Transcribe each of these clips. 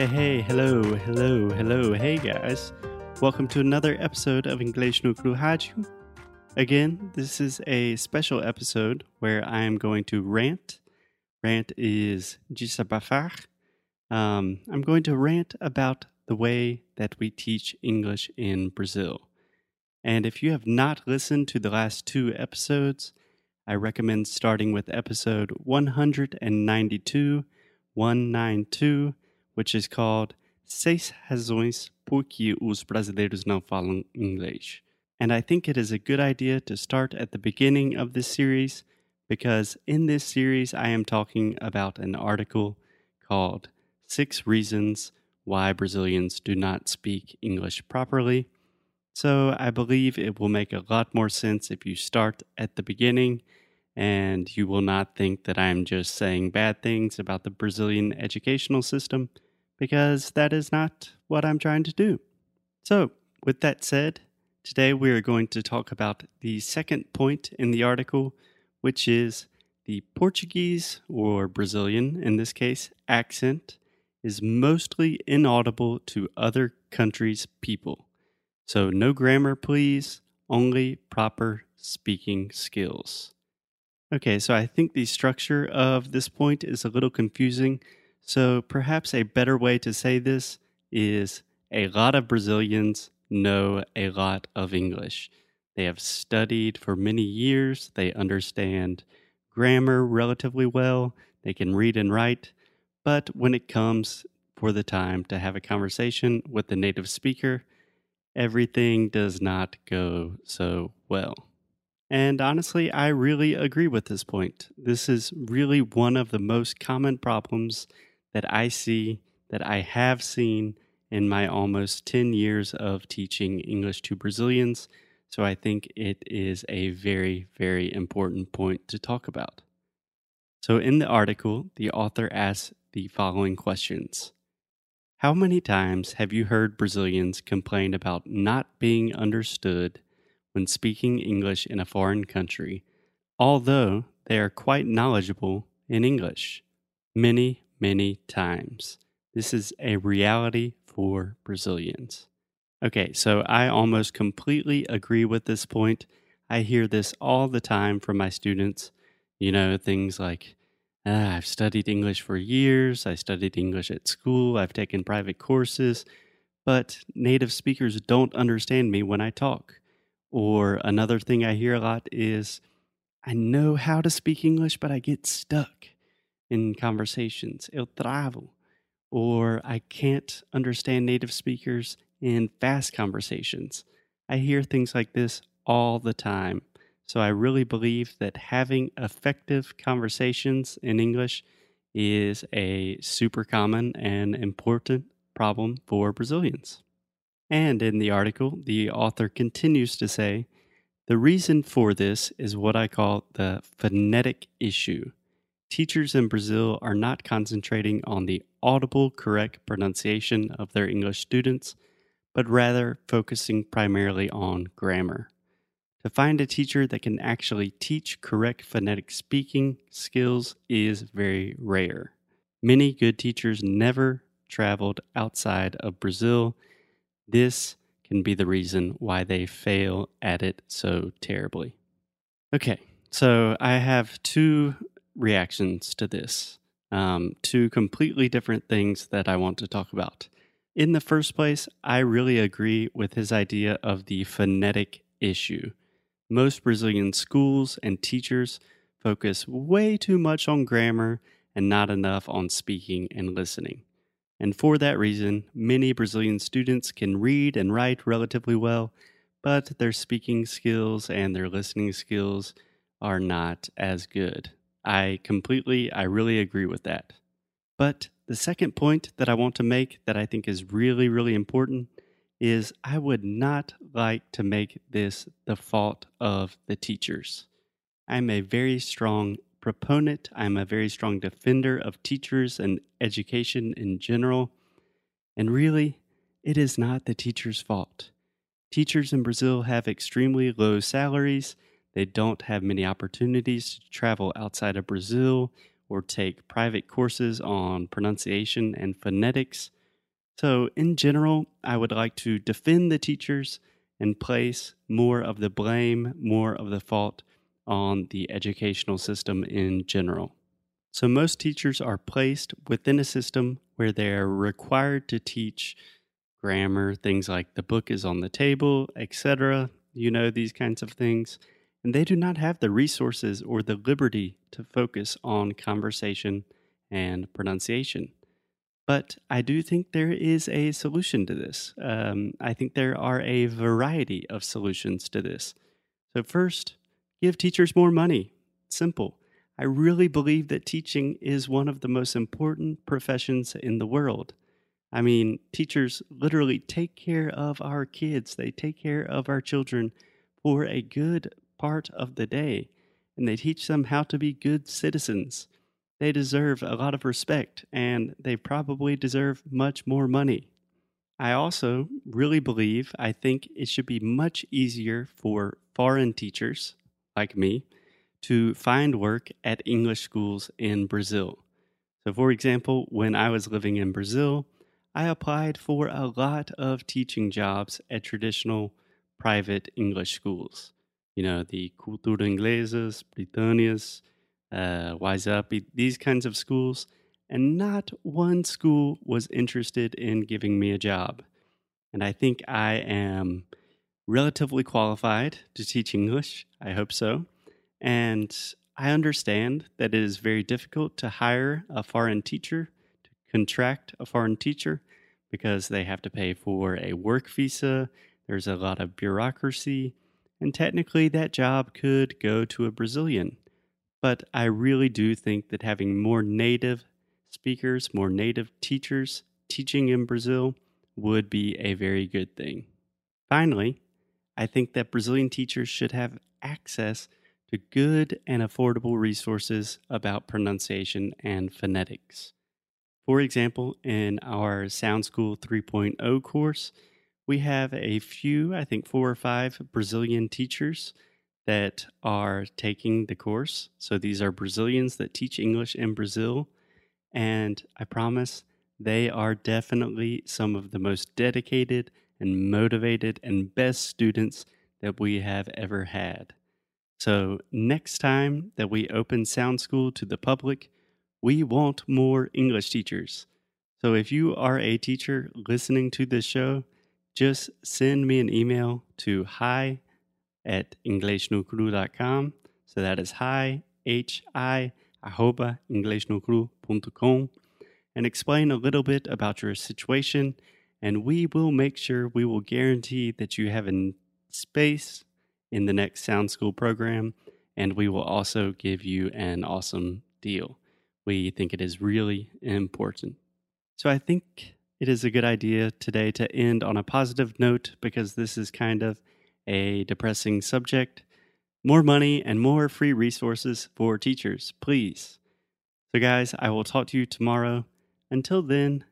Hey, hey, hello, hello, hello, hey guys. Welcome to another episode of English no Cru Rádio. Again, this is a special episode where I am going to rant. Rant is desabafar. Um, I'm going to rant about the way that we teach English in Brazil. And if you have not listened to the last two episodes, I recommend starting with episode 192, 192, which is called Seis Razões por que os brasileiros não falam inglês. And I think it is a good idea to start at the beginning of this series because in this series I am talking about an article called Six Reasons Why Brazilians Do Not Speak English Properly. So I believe it will make a lot more sense if you start at the beginning and you will not think that I'm just saying bad things about the Brazilian educational system because that is not what I'm trying to do. So, with that said, today we are going to talk about the second point in the article, which is the Portuguese or Brazilian, in this case, accent is mostly inaudible to other countries' people. So, no grammar, please, only proper speaking skills. Okay, so I think the structure of this point is a little confusing. So perhaps a better way to say this is a lot of Brazilians know a lot of English. They have studied for many years, they understand grammar relatively well, they can read and write, but when it comes for the time to have a conversation with the native speaker, everything does not go so well. And honestly, I really agree with this point. This is really one of the most common problems that I see, that I have seen in my almost 10 years of teaching English to Brazilians. So I think it is a very, very important point to talk about. So in the article, the author asks the following questions How many times have you heard Brazilians complain about not being understood when speaking English in a foreign country, although they are quite knowledgeable in English? Many, many times. This is a reality for Brazilians. Okay, so I almost completely agree with this point. I hear this all the time from my students. You know, things like, ah, I've studied English for years, I studied English at school, I've taken private courses, but native speakers don't understand me when I talk. Or another thing I hear a lot is, I know how to speak English, but I get stuck in conversations. Eu travo. Or I can't understand native speakers in fast conversations. I hear things like this all the time. So I really believe that having effective conversations in English is a super common and important problem for Brazilians. And in the article, the author continues to say the reason for this is what I call the phonetic issue teachers in Brazil are not concentrating on the audible correct pronunciation of their English students, but rather focusing primarily on grammar. To find a teacher that can actually teach correct phonetic speaking skills is very rare. Many good teachers never traveled outside of Brazil. This can be the reason why they fail at it so terribly. Okay, so I have two reactions to this. Um, two completely different things that I want to talk about. In the first place, I really agree with his idea of the phonetic issue. Most Brazilian schools and teachers focus way too much on grammar and not enough on speaking and listening. And for that reason, many Brazilian students can read and write relatively well, but their speaking skills and their listening skills are not as good. I completely, I really agree with that. But The second point that I want to make that I think is really, really important is I would not like to make this the fault of the teachers. I'm a very strong proponent, I'm a very strong defender of teachers and education in general. And really, it is not the teacher's fault. Teachers in Brazil have extremely low salaries. They don't have many opportunities to travel outside of Brazil or take private courses on pronunciation and phonetics. So, in general, I would like to defend the teachers and place more of the blame, more of the fault on the educational system in general. So, most teachers are placed within a system where they are required to teach grammar, things like the book is on the table, etc. You know, these kinds of things. And they do not have the resources or the liberty to focus on conversation and pronunciation. But I do think there is a solution to this. Um, I think there are a variety of solutions to this. So, first, give teachers more money. Simple. I really believe that teaching is one of the most important professions in the world. I mean, teachers literally take care of our kids, they take care of our children for a good part of the day, and they teach them how to be good citizens. They deserve a lot of respect, and they probably deserve much more money. I also really believe, I think it should be much easier for foreign teachers like me to find work at English schools in Brazil. So, for example, when I was living in Brazil, I applied for a lot of teaching jobs at traditional private English schools. You know, the Cultura Inglesas, Britannias, uh, Wise Up, these kinds of schools. And not one school was interested in giving me a job. And I think I am relatively qualified to teach English. I hope so. And I understand that it is very difficult to hire a foreign teacher, to contract a foreign teacher, because they have to pay for a work visa. There's a lot of bureaucracy. And technically, that job could go to a Brazilian. But I really do think that having more native speakers, more native teachers teaching in Brazil would be a very good thing. Finally, I think that Brazilian teachers should have access to good and affordable resources about pronunciation and phonetics. For example, in our Sound School 3.0 course, we have a few, I think four or five Brazilian teachers that are taking the course. So these are Brazilians that teach English in Brazil. And I promise they are definitely some of the most dedicated and motivated and best students that we have ever had. So, next time that we open Sound School to the public, we want more English teachers. So, if you are a teacher listening to this show, just send me an email to hi at inglesnocru.com. So, that is hi, H I, arroba inglesnocru.com, and explain a little bit about your situation and we will make sure we will guarantee that you have a space in the next Sound School program, and we will also give you an awesome deal. We think it is really important. So I think it is a good idea today to end on a positive note because this is kind of a depressing subject. More money and more free resources for teachers, please. So, guys, I will talk to you tomorrow. Until then,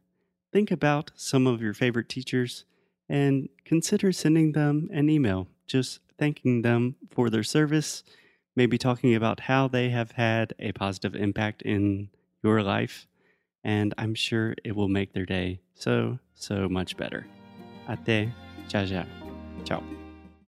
think about some of your favorite teachers and consider sending them an email, just thanking them for their service, maybe talking about how they have had a positive impact in your life. And I'm sure it will make their day so, so much better. Até, já. Ciao.